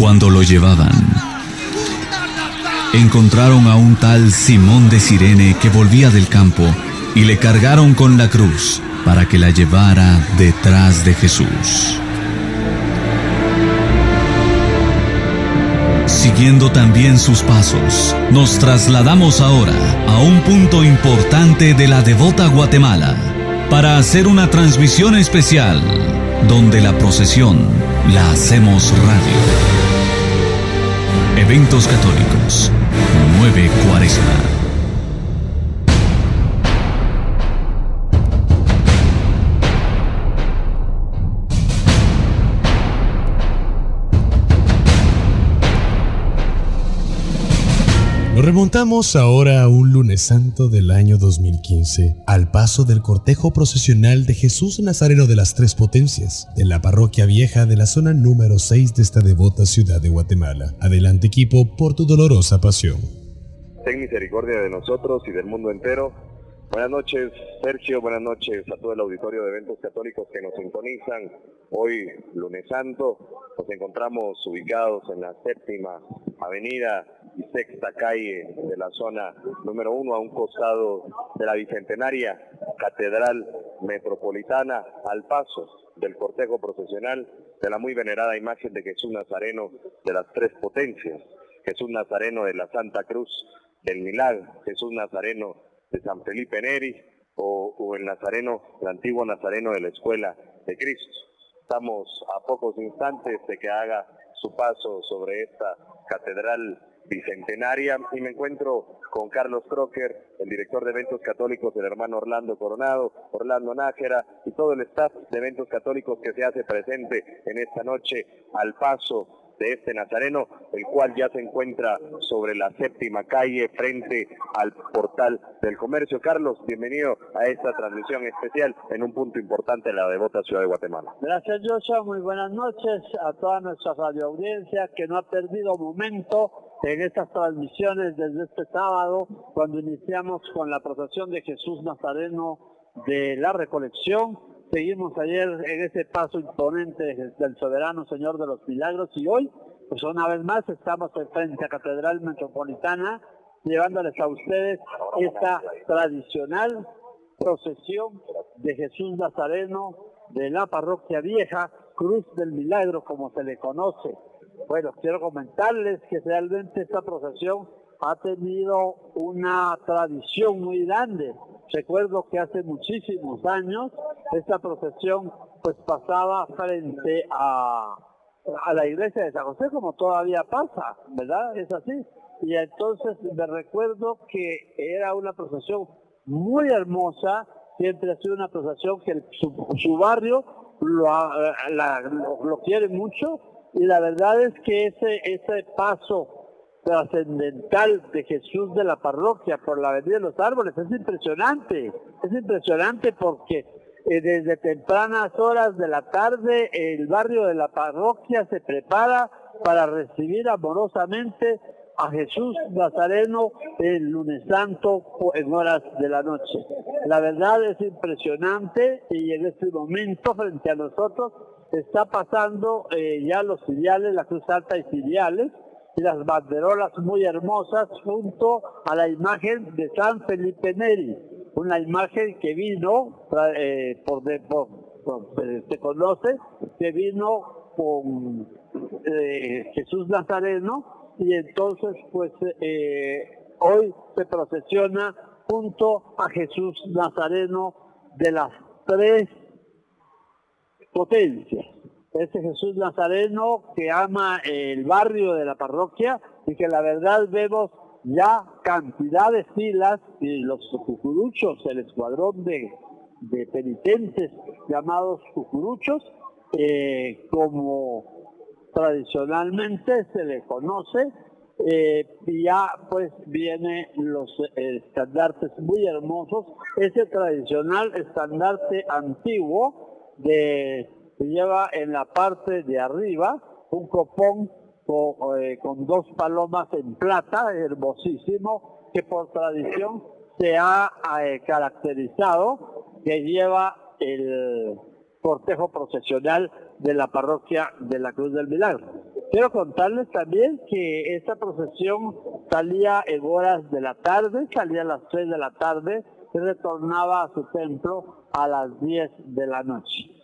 Cuando lo llevaban, encontraron a un tal Simón de Sirene que volvía del campo y le cargaron con la cruz para que la llevara detrás de Jesús. Siguiendo también sus pasos, nos trasladamos ahora a un punto importante de la devota Guatemala para hacer una transmisión especial donde la procesión la hacemos radio. Eventos católicos, 9 Cuaresma. Nos remontamos ahora a un lunes santo del año 2015, al paso del cortejo procesional de Jesús Nazareno de las Tres Potencias, de la parroquia vieja de la zona número 6 de esta devota ciudad de Guatemala. Adelante equipo por tu dolorosa pasión. Ten misericordia de nosotros y del mundo entero. Buenas noches, Sergio. Buenas noches a todo el auditorio de eventos católicos que nos sintonizan. Hoy, lunes santo, nos encontramos ubicados en la séptima avenida y sexta calle de la zona número uno, a un costado de la Bicentenaria Catedral Metropolitana, al paso del cortejo procesional de la muy venerada imagen de Jesús Nazareno de las tres potencias, Jesús Nazareno de la Santa Cruz del Milagro, Jesús Nazareno de San Felipe Neri o, el Nazareno, el antiguo Nazareno de la Escuela de Cristo. Estamos a pocos instantes de que haga su paso sobre esta catedral bicentenaria y me encuentro con Carlos Crocker, el director de eventos católicos del hermano Orlando Coronado, Orlando Nájera y todo el staff de eventos católicos que se hace presente en esta noche al paso de este nazareno, el cual ya se encuentra sobre la séptima calle frente al portal del comercio. Carlos, bienvenido a esta transmisión especial en un punto importante de la devota ciudad de Guatemala. Gracias, Joshua. Muy buenas noches a toda nuestra radio audiencia que no ha perdido momento en estas transmisiones desde este sábado, cuando iniciamos con la procesión de Jesús Nazareno de la Recolección. Seguimos ayer en ese paso imponente del soberano Señor de los Milagros y hoy, pues una vez más, estamos en frente a Catedral Metropolitana llevándoles a ustedes esta tradicional procesión de Jesús Nazareno de la parroquia vieja, Cruz del Milagro, como se le conoce. Bueno, quiero comentarles que realmente esta procesión ha tenido una tradición muy grande. Recuerdo que hace muchísimos años esta procesión pues pasaba frente a, la iglesia de San José como todavía pasa, ¿verdad? Es así. Y entonces me recuerdo que era una procesión muy hermosa, siempre ha sido una procesión que su, su barrio lo, la, lo quiere mucho y la verdad es que ese, ese paso trascendental de Jesús de la parroquia por la avenida de los árboles es impresionante, es impresionante porque eh, desde tempranas horas de la tarde el barrio de la parroquia se prepara para recibir amorosamente a Jesús Nazareno el lunes santo en horas de la noche. La verdad es impresionante y en este momento frente a nosotros está pasando eh, ya los filiales, la Cruz Alta y filiales, y las banderolas muy hermosas junto a la imagen de San Felipe Neri, una imagen que vino, eh, por, de, por, eh, se conoce, que vino con eh, Jesús Nazareno y entonces pues hoy se procesiona junto a Jesús Nazareno de las tres potencias ese Jesús Nazareno que ama el barrio de la parroquia y que la verdad vemos ya cantidad de filas y los cucuruchos, el escuadrón de, de penitentes llamados cucuruchos, eh, como tradicionalmente se le conoce, eh, ya pues vienen los eh, estandartes muy hermosos, ese tradicional estandarte antiguo de se lleva en la parte de arriba un copón con, eh, con, dos palomas en plata, hermosísimo, que por tradición se ha eh, caracterizado, que lleva el cortejo procesional de la parroquia de la Cruz del Milagro. Quiero contarles también que esta procesión salía en horas de la tarde, salía a las 3 de la tarde y retornaba a su templo a las 10 de la noche.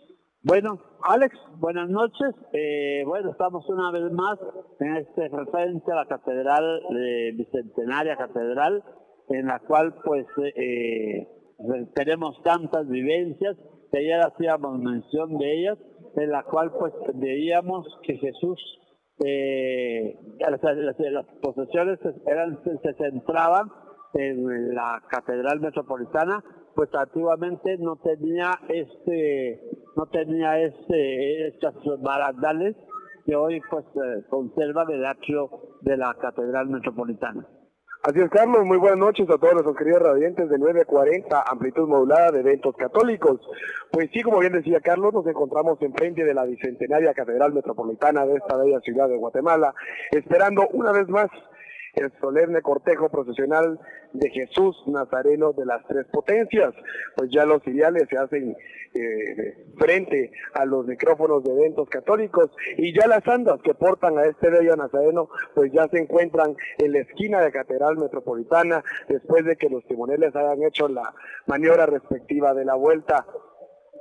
Bueno, Alex, buenas noches. Eh, bueno, estamos una vez más en este referente a la Catedral de Bicentenaria Catedral, en la cual pues eh, tenemos tantas vivencias que ayer hacíamos mención de ellas, en la cual pues veíamos que Jesús, eh, las, las, posesiones eran, se centraban en la Catedral Metropolitana, pues antiguamente no tenía este no tenía este estas barandales que hoy pues eh, conserva el atrio de la Catedral Metropolitana. Así es, Carlos. Muy buenas noches a todos nuestros queridos radiantes de 940, amplitud modulada de eventos católicos. Pues sí, como bien decía Carlos, nos encontramos enfrente de la bicentenaria Catedral Metropolitana de esta bella ciudad de Guatemala, esperando una vez más el solemne cortejo procesional de Jesús Nazareno de las Tres Potencias. Pues ya los filiales se hacen eh, frente a los micrófonos de eventos católicos y ya las andas que portan a este bello Nazareno pues ya se encuentran en la esquina de Catedral Metropolitana después de que los timoneles hayan hecho la maniobra respectiva de la vuelta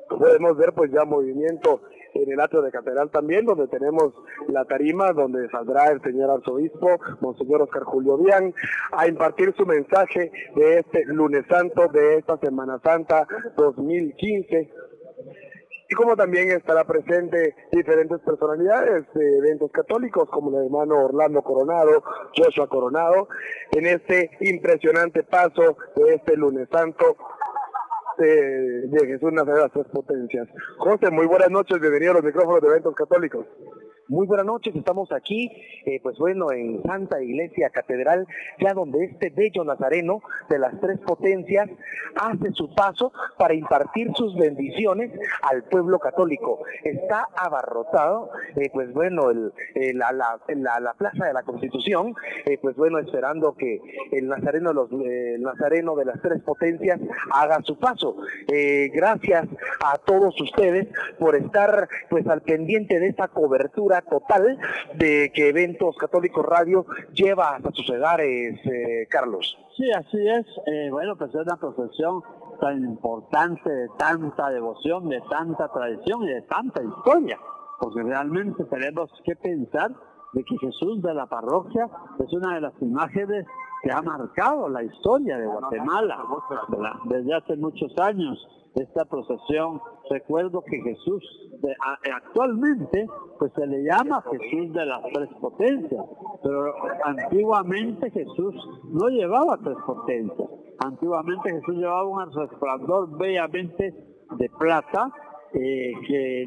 podemos ver pues ya movimiento en el atrio de catedral también, donde tenemos la tarima, donde saldrá el señor arzobispo, Monseñor Oscar Julio Bian, a impartir su mensaje de este lunes santo, de esta Semana Santa 2015 y como también estará presente diferentes personalidades de eventos católicos como el hermano Orlando Coronado, Joshua Coronado, en este impresionante paso de este lunes santo de, Jesús Nazaret las tres potencias. José, muy buenas noches, bienvenido a los micrófonos de eventos católicos. Muy buenas noches, estamos aquí, eh, pues bueno, en Santa Iglesia Catedral, ya donde este bello nazareno de las tres potencias hace su paso para impartir sus bendiciones al pueblo católico. Está abarrotado, eh, pues bueno, la, la, plaza de la Constitución, eh, pues bueno, esperando que el nazareno de las tres potencias haga su paso. gracias a todos ustedes por estar pues al pendiente de esta cobertura total de que Eventos Católicos Radio lleva hasta sus hogares, eh, Carlos. Sí, así es. Eh, bueno, pues es una procesión tan importante, de tanta devoción, de tanta tradición y de tanta historia, porque realmente tenemos que pensar de que Jesús de la parroquia es una de las imágenes que ha marcado la historia de Guatemala desde hace muchos años esta procesión. Recuerdo que Jesús actualmente pues se le llama Jesús de las tres potencias, pero antiguamente Jesús no llevaba tres potencias. Antiguamente Jesús llevaba un resplandor bellamente de plata eh, que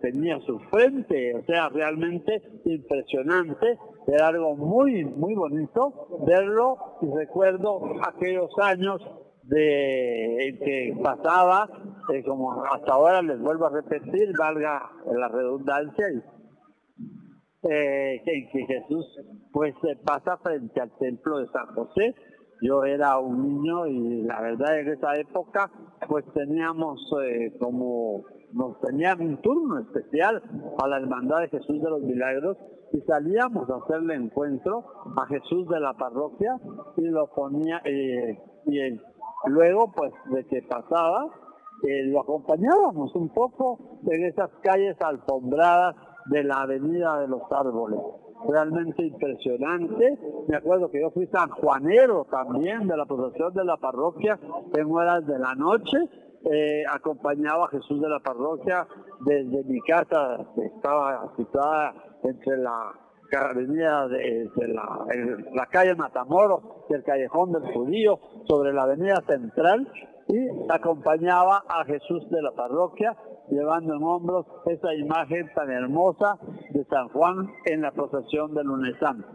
tenía su frente, o sea, realmente impresionante, era algo muy, muy bonito verlo y recuerdo aquellos años de que pasaba, eh, como hasta ahora les vuelvo a repetir, valga la redundancia, eh, que, Jesús pues pasa frente al templo de San José. Yo era un niño y la verdad en esa época pues teníamos eh, como nos tenían un turno especial a la Hermandad de Jesús de los Milagros y salíamos a hacerle encuentro a Jesús de la parroquia y lo ponía y el Luego, pues, de que pasaba, eh, lo acompañábamos un poco en esas calles alfombradas de la Avenida de los Árboles. Realmente impresionante. Me acuerdo que yo fui San Juanero también de la procesión de la parroquia en horas de la noche. Eh, acompañaba a Jesús de la parroquia desde mi casa, que estaba situada entre la avenida de, la, calle Matamoros y el callejón del judío sobre la avenida central y acompañaba a Jesús de la parroquia llevando en hombros esa imagen tan hermosa de San Juan en la procesión del lunes santo.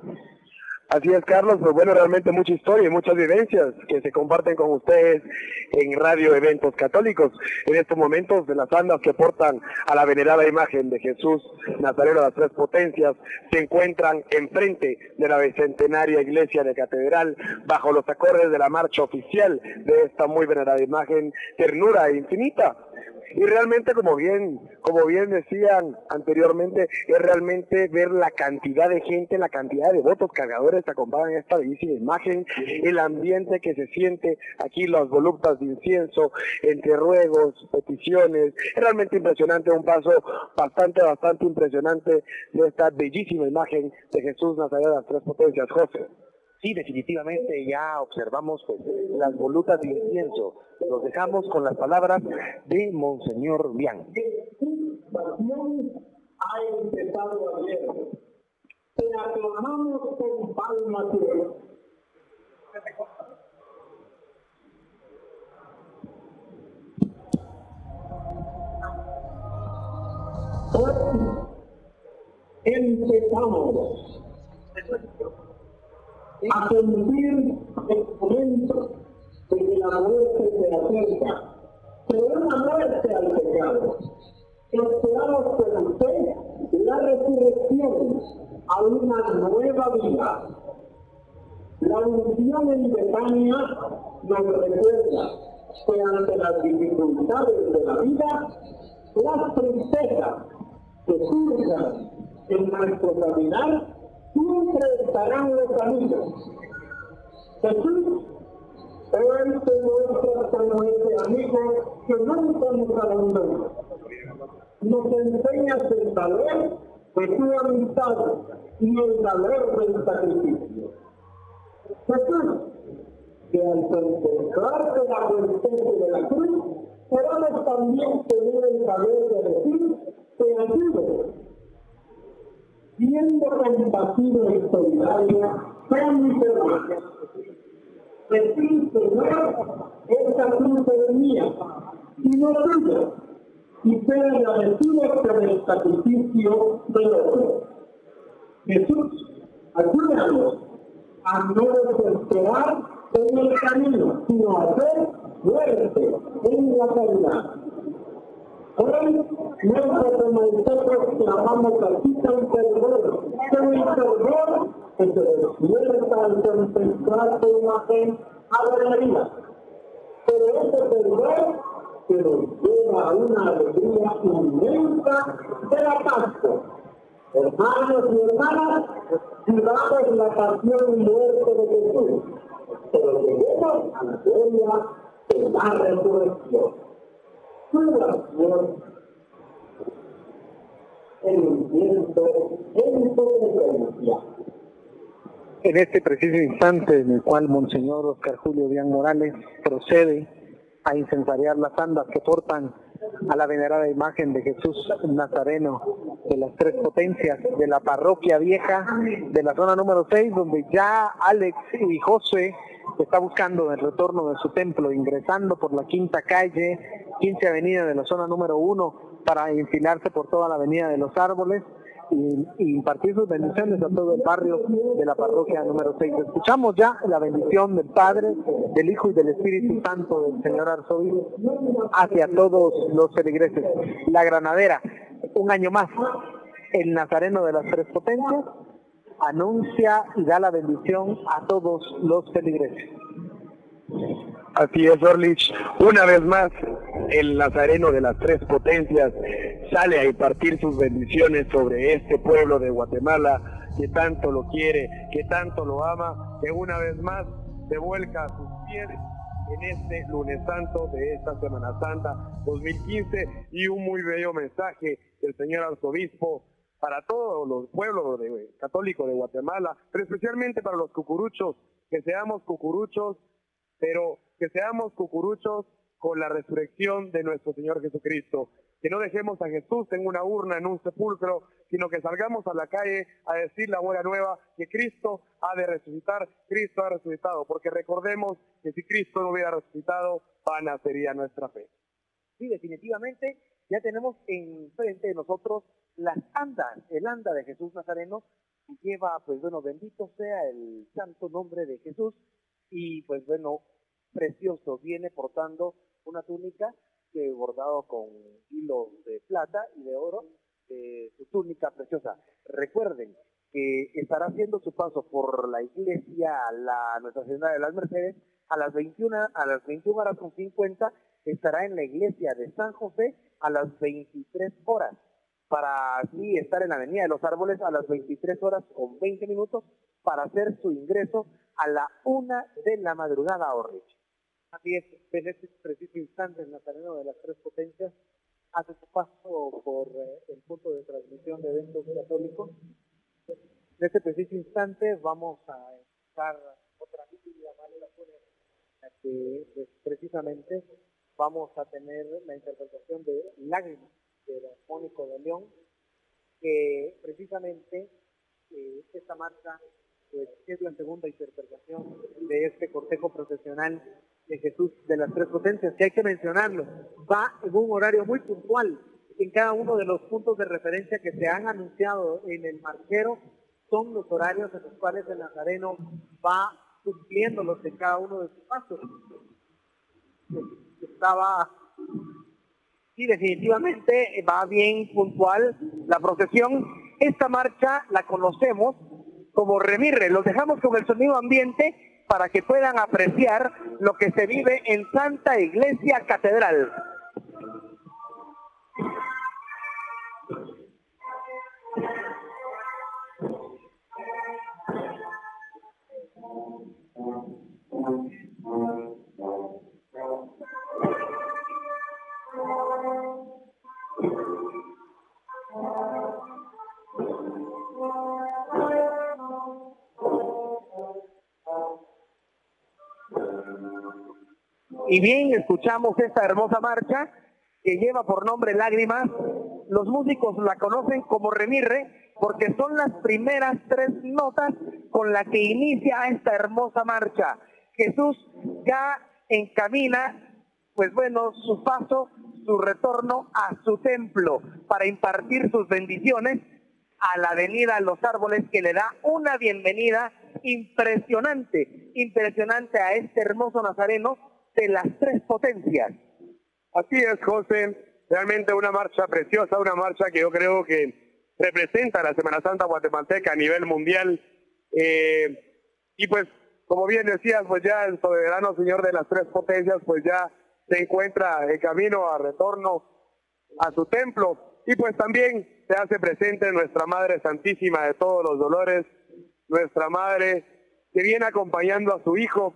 Así es, Carlos, pues bueno, realmente mucha historia y muchas vivencias que se comparten con ustedes en Radio Eventos Católicos. En estos momentos, de las andas que portan a la venerada imagen de Jesús Nazareno de las Tres Potencias se encuentran enfrente de la bicentenaria iglesia de Catedral, bajo los acordes de la marcha oficial de esta muy venerada imagen, ternura infinita Y realmente, como bien, como bien decían anteriormente, es realmente ver la cantidad de gente, la cantidad de votos cargadores que acompañan esta bellísima imagen, el ambiente que se siente aquí, las voluptas de incienso, entre ruegos, peticiones. Es realmente impresionante, un paso bastante, bastante impresionante de esta bellísima imagen de Jesús Nazaret de las Tres Potencias. José. Sí, definitivamente ya observamos pues, las volutas de incienso. Los dejamos con las palabras de Monseñor Bian. ha empezado ayer. Te aclamamos con palmas Hoy empezamos a sentir el momento de que la muerte se acerca, pero una muerte al pecado. Esperamos con usted la resurrección a una nueva vida. La unción en Betania nos recuerda que ante las dificultades de la vida, las tristezas que surjan en nuestro caminar siempre estarán los amigos. Jesús hoy te muestra como ese amigo que nunca nos abandona. Nos enseñas el valor de tu amistad y el valor del sacrificio. Jesús, que al contemplarte bajo el peso de la cruz, podamos también tener el valor de decir, te ayudo siendo compasivo y solidario con mis hermanos. Decir, Señor, esta cruz mía y no tuya, y ser agradecido por el sacrificio del otro. Jesús, ayúdanos a no desesperar en el camino, sino a ser fuerte en la caridad. Hoy nosotros nosotros clamamos aquí con perdón, el perdón que se despierta al contemplar tu imagen a la vida. Pero ese perdón que nos lleva a una alegría inmensa de la Pascua. Hermanos y hermanas, vivamos la pasión y muerte de Jesús, pero lleguemos a la gloria de la resurrección. En este preciso instante en el cual Monseñor Oscar Julio Díaz Morales procede a incensariar las andas que portan a la venerada imagen de Jesús Nazareno de las tres potencias de la parroquia vieja de la zona número 6, donde ya Alex y José está buscando el retorno de su templo, ingresando por la quinta calle, 15 avenida de la zona número 1, para infilarse por toda la avenida de los árboles y, impartir sus bendiciones a todo el barrio de la parroquia número 6. Escuchamos ya la bendición del Padre, del Hijo y del Espíritu Santo del Señor Arzobispo hacia todos los feligreses. La granadera, un año más, el Nazareno de las Tres Potencias, anuncia y da la bendición a todos los feligreses. Así es, Orlich. Una vez más, el Nazareno de las Tres Potencias sale a impartir sus bendiciones sobre este pueblo de Guatemala que tanto lo quiere, que tanto lo ama, que una vez más se vuelca a sus pies en este lunes santo de esta Semana Santa 2015 y un muy bello mensaje del señor arzobispo para todos los pueblos católicos de Guatemala, pero especialmente para los cucuruchos, que seamos cucuruchos, pero que seamos cucuruchos con la resurrección de nuestro Señor Jesucristo. Que no dejemos a Jesús en una urna, en un sepulcro, sino que salgamos a la calle a decir la buena nueva, que Cristo ha de resucitar, Cristo ha resucitado, porque recordemos que si Cristo no hubiera resucitado, vana sería nuestra fe. Sí, definitivamente, ya tenemos enfrente de nosotros las andas, el anda de Jesús Nazareno, que lleva, pues bueno, bendito sea el santo nombre de Jesús, y pues bueno, precioso, viene portando una túnica que bordado con hilos de plata y de oro, su túnica preciosa. Recuerden que estará haciendo su paso por la iglesia, la Nuestra Señora de las Mercedes, a las 21, a las 21 horas con 50 estará en la iglesia de San José a las 23 horas, para así estar en la Avenida de los Árboles a las 23 horas con 20 minutos para hacer su ingreso a la una de la madrugada Orrich. Así es, en este preciso instante el Nazareno de las Tres Potencias hace su paso por eh, el punto de transmisión de eventos católicos. En este preciso instante vamos a estar otra liturgia la que pues, precisamente vamos a tener la interpretación de Lágrimas de Mónico de León, que precisamente eh, esta marcha pues, es la segunda interpretación de este cortejo profesional de Jesús de las Tres Potencias, que hay que mencionarlo, va en un horario muy puntual en cada uno de los puntos de referencia que se han anunciado en el marquero, son los horarios en los cuales el Nazareno va cumpliéndolos en cada uno de sus pasos. Estaba, sí, definitivamente va bien puntual la procesión. Esta marcha la conocemos como remirre. Los dejamos con el sonido ambiente para que puedan apreciar lo que se vive en Santa Iglesia Catedral. Y bien, escuchamos esta hermosa marcha que lleva por nombre Lágrimas. Los músicos la conocen como Remirre porque son las primeras tres notas con las que inicia esta hermosa marcha. Jesús ya encamina, pues bueno, su paso, su retorno a su templo para impartir sus bendiciones a la avenida Los Árboles que le da una bienvenida impresionante, impresionante a este hermoso nazareno de las tres potencias. Así es, José. Realmente una marcha preciosa, una marcha que yo creo que representa la Semana Santa guatemalteca a nivel mundial. Eh, y pues, como bien decías, pues ya el soberano Señor de las tres potencias, pues ya se encuentra en camino a retorno a su templo. Y pues también se hace presente nuestra Madre Santísima de todos los dolores, nuestra Madre que viene acompañando a su Hijo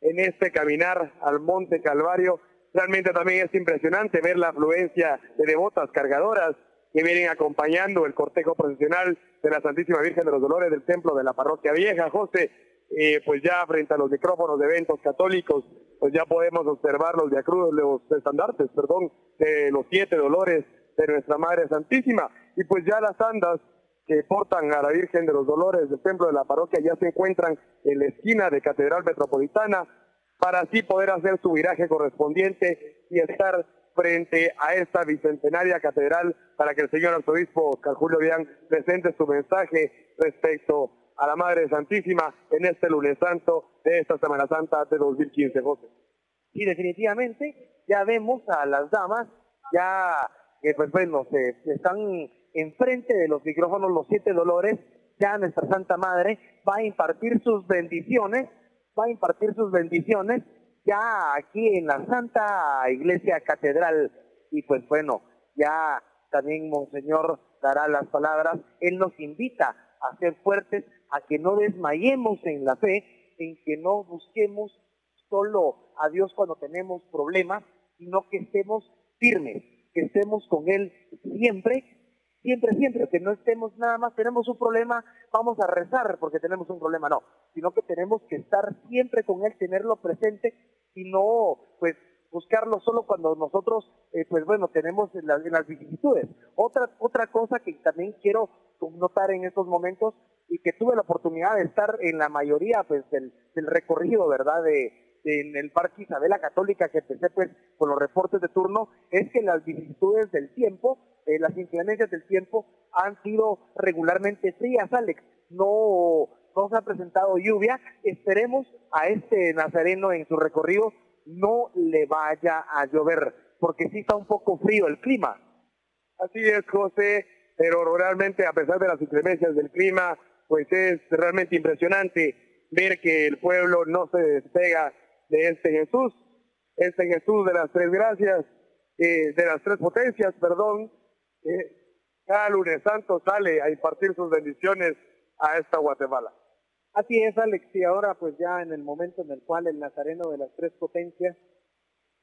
en este caminar al Monte Calvario. Realmente también es impresionante ver la afluencia de devotas cargadoras que vienen acompañando el cortejo procesional de la Santísima Virgen de los Dolores del Templo de la Parroquia Vieja. José, eh, pues ya frente a los micrófonos de eventos católicos, pues ya podemos observar los diacrudos, los estandartes, perdón, de los siete dolores de nuestra Madre Santísima. Y pues ya las andas que portan a la Virgen de los Dolores del templo de la parroquia ya se encuentran en la esquina de Catedral Metropolitana para así poder hacer su viraje correspondiente y estar frente a esta bicentenaria catedral para que el señor arzobispo Oscar Julio Bian presente su mensaje respecto a la Madre Santísima en este lunes santo de esta Semana Santa de 2015, José. Y definitivamente ya vemos a las damas ya que pues bueno, se están enfrente de los micrófonos Los Siete Dolores, ya nuestra Santa Madre va a impartir sus bendiciones, va a impartir sus bendiciones ya aquí en la Santa Iglesia Catedral. Y pues bueno, ya también Monseñor dará las palabras. Él nos invita a ser fuertes, a que no desmayemos en la fe, en que no busquemos solo a Dios cuando tenemos problemas, sino que estemos firmes, que estemos con Él siempre siempre, siempre, que no estemos nada más, tenemos un problema, vamos a rezar porque tenemos un problema, no, sino que tenemos que estar siempre con Él, tenerlo presente y no, pues, buscarlo solo cuando nosotros, eh, pues bueno, tenemos las, las vicisitudes. Otra, otra cosa que también quiero notar en estos momentos y que tuve la oportunidad de estar en la mayoría, pues, del, recorrido, ¿verdad?, en el Parque Isabela Católica que empecé pues con los reportes de turno es que las vicisitudes del tiempo, eh, las inclemencias del tiempo han sido regularmente frías, Alex. No, no se ha presentado lluvia. Esperemos a este nazareno en su recorrido no le vaya a llover, porque sí está un poco frío el clima. Así es, José, pero realmente a pesar de las inclemencias del clima, pues es realmente impresionante ver que el pueblo no se despega de este Jesús. este Jesús de las tres gracias, eh, de las tres potencias, perdón, cada lunes santo sale a impartir sus bendiciones a esta Guatemala. Así es, Alex, y ahora pues ya en el momento en el cual el Nazareno de las Tres Potencias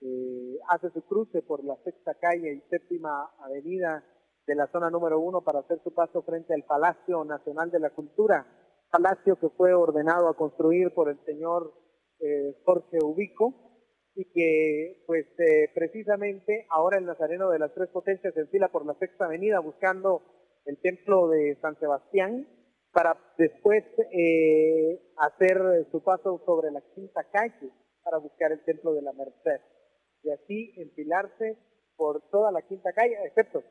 eh, hace su cruce por la sexta calle y séptima avenida de la zona número uno para hacer su paso frente al Palacio Nacional de la Cultura, palacio que fue ordenado a construir por el señor eh, Jorge Ubico y que pues eh, precisamente ahora el Nazareno de las Tres Potencias se enfila por la sexta avenida buscando el templo de San Sebastián para después eh, hacer su paso sobre la quinta calle para buscar el templo de la Merced. Y así enfilarse por toda la quinta calle, excepto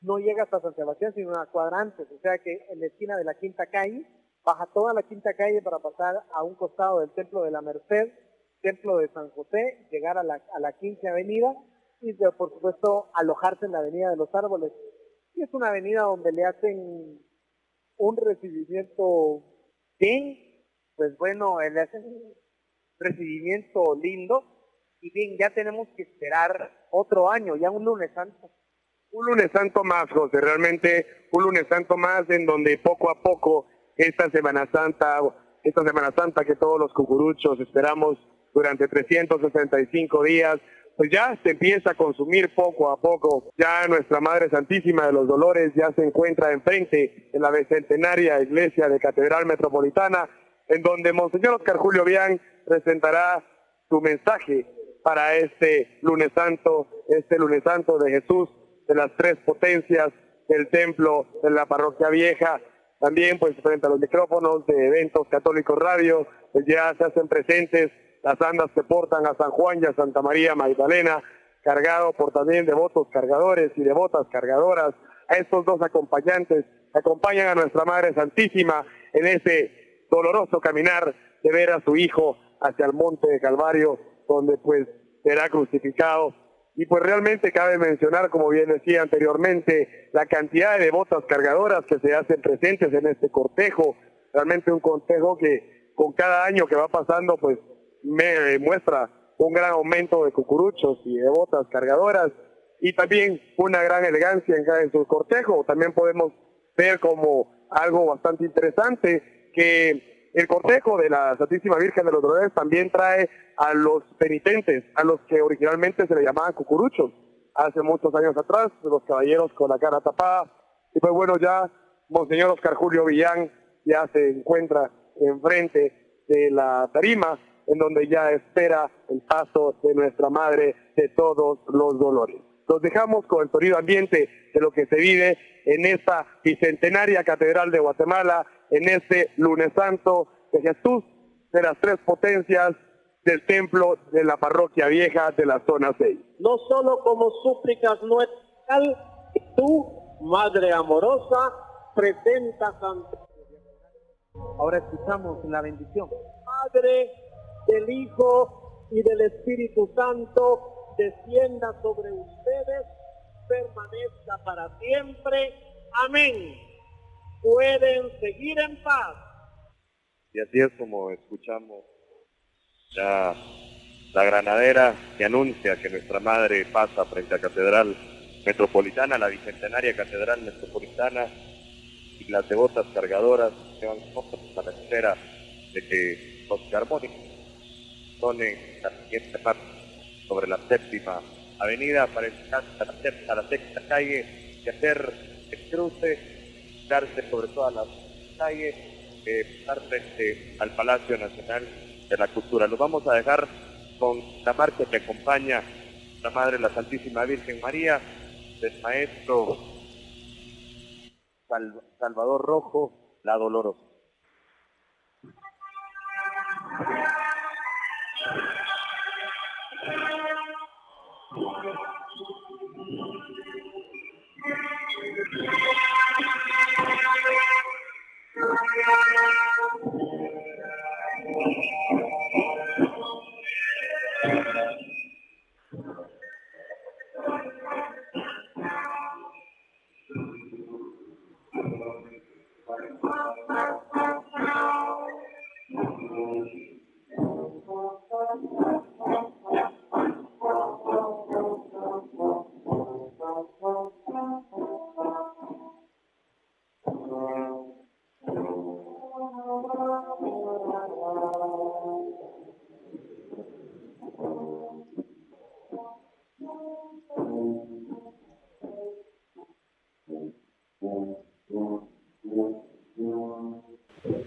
no llega hasta San Sebastián, sino una cuadrante, o sea que en la esquina de la quinta calle, baja toda la quinta calle para pasar a un costado del templo de la Merced, templo de San José, llegar a la, a la quinta avenida y por supuesto alojarse en la avenida de los árboles. Y es una avenida donde le hacen un recibimiento bien, pues bueno, le hacen un recibimiento lindo y bien, ya tenemos que esperar otro año, ya un lunes santo. Un lunes santo más, José, realmente un lunes santo más en donde poco a poco esta Semana Santa, esta Semana Santa que todos los cucuruchos esperamos durante 365 días, pues ya se empieza a consumir poco a poco. Ya nuestra Madre Santísima de los Dolores ya se encuentra enfrente en la bicentenaria iglesia de Catedral Metropolitana, en donde Monseñor Oscar Julio Bian presentará su mensaje para este lunes santo, este lunes santo de Jesús, de las tres potencias del templo de la parroquia vieja. También pues frente a los micrófonos de eventos católicos radio, pues ya se hacen presentes las andas que portan a San Juan y a Santa María Magdalena, cargado por también devotos cargadores y devotas cargadoras. A estos dos acompañantes acompañan a nuestra Madre Santísima en ese doloroso caminar de ver a su Hijo hacia el monte de Calvario, donde pues será crucificado. Y pues realmente cabe mencionar, como bien decía anteriormente, la cantidad de devotas cargadoras que se hacen presentes en este cortejo. Realmente un cortejo que con cada año que va pasando, pues me muestra un gran aumento de cucuruchos y de botas cargadoras y también una gran elegancia en, su cortejo. También podemos ver como algo bastante interesante que el cortejo de la Santísima Virgen de los Dolores también trae a los penitentes, a los que originalmente se le llamaban cucuruchos, hace muchos años atrás, los caballeros con la cara tapada. Y pues bueno, ya Monseñor Oscar Julio Villán ya se encuentra enfrente de la tarima en donde ya espera el paso de nuestra Madre de todos los dolores. Los dejamos con el sonido ambiente de lo que se vive en esta bicentenaria Catedral de Guatemala, en este lunes santo de Jesús de las tres potencias del templo de la parroquia vieja de la zona 6. No solo como súplicas nuestras, tú, Madre amorosa, presentas ante... Ahora escuchamos la bendición. Madre del Hijo y del Espíritu Santo descienda sobre ustedes, permanezca para siempre. Amén. Pueden seguir en paz. Y así es como escuchamos ya la granadera que anuncia que nuestra madre pasa frente a Catedral Metropolitana, la Bicentenaria Catedral Metropolitana, y las devotas cargadoras que van a la espera de que los armónicos en la siguiente parte sobre la séptima avenida para llegar a la, sexta calle y hacer el cruce, darse sobre todas las calles, eh, frente al Palacio Nacional de la Cultura. Lo vamos a dejar con la marcha que acompaña la Madre la Santísima Virgen María, del Maestro Salvador Rojo, la Dolorosa.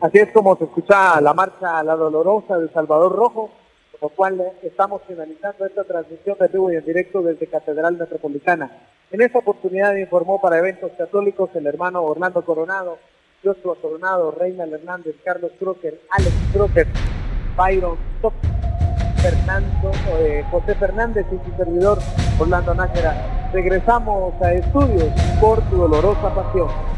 Así es como se escucha la marcha La Dolorosa de Salvador Rojo, con lo cual estamos finalizando esta transmisión de vivo y en directo desde Catedral Metropolitana. En esta oportunidad informó para eventos católicos el hermano Orlando Coronado, Joshua Coronado, Reina Hernández, Carlos Crocker, Alex Crocker, Byron Top, Fernando, eh, José Fernández y su servidor Orlando Nájera. Regresamos a estudios por tu dolorosa pasión.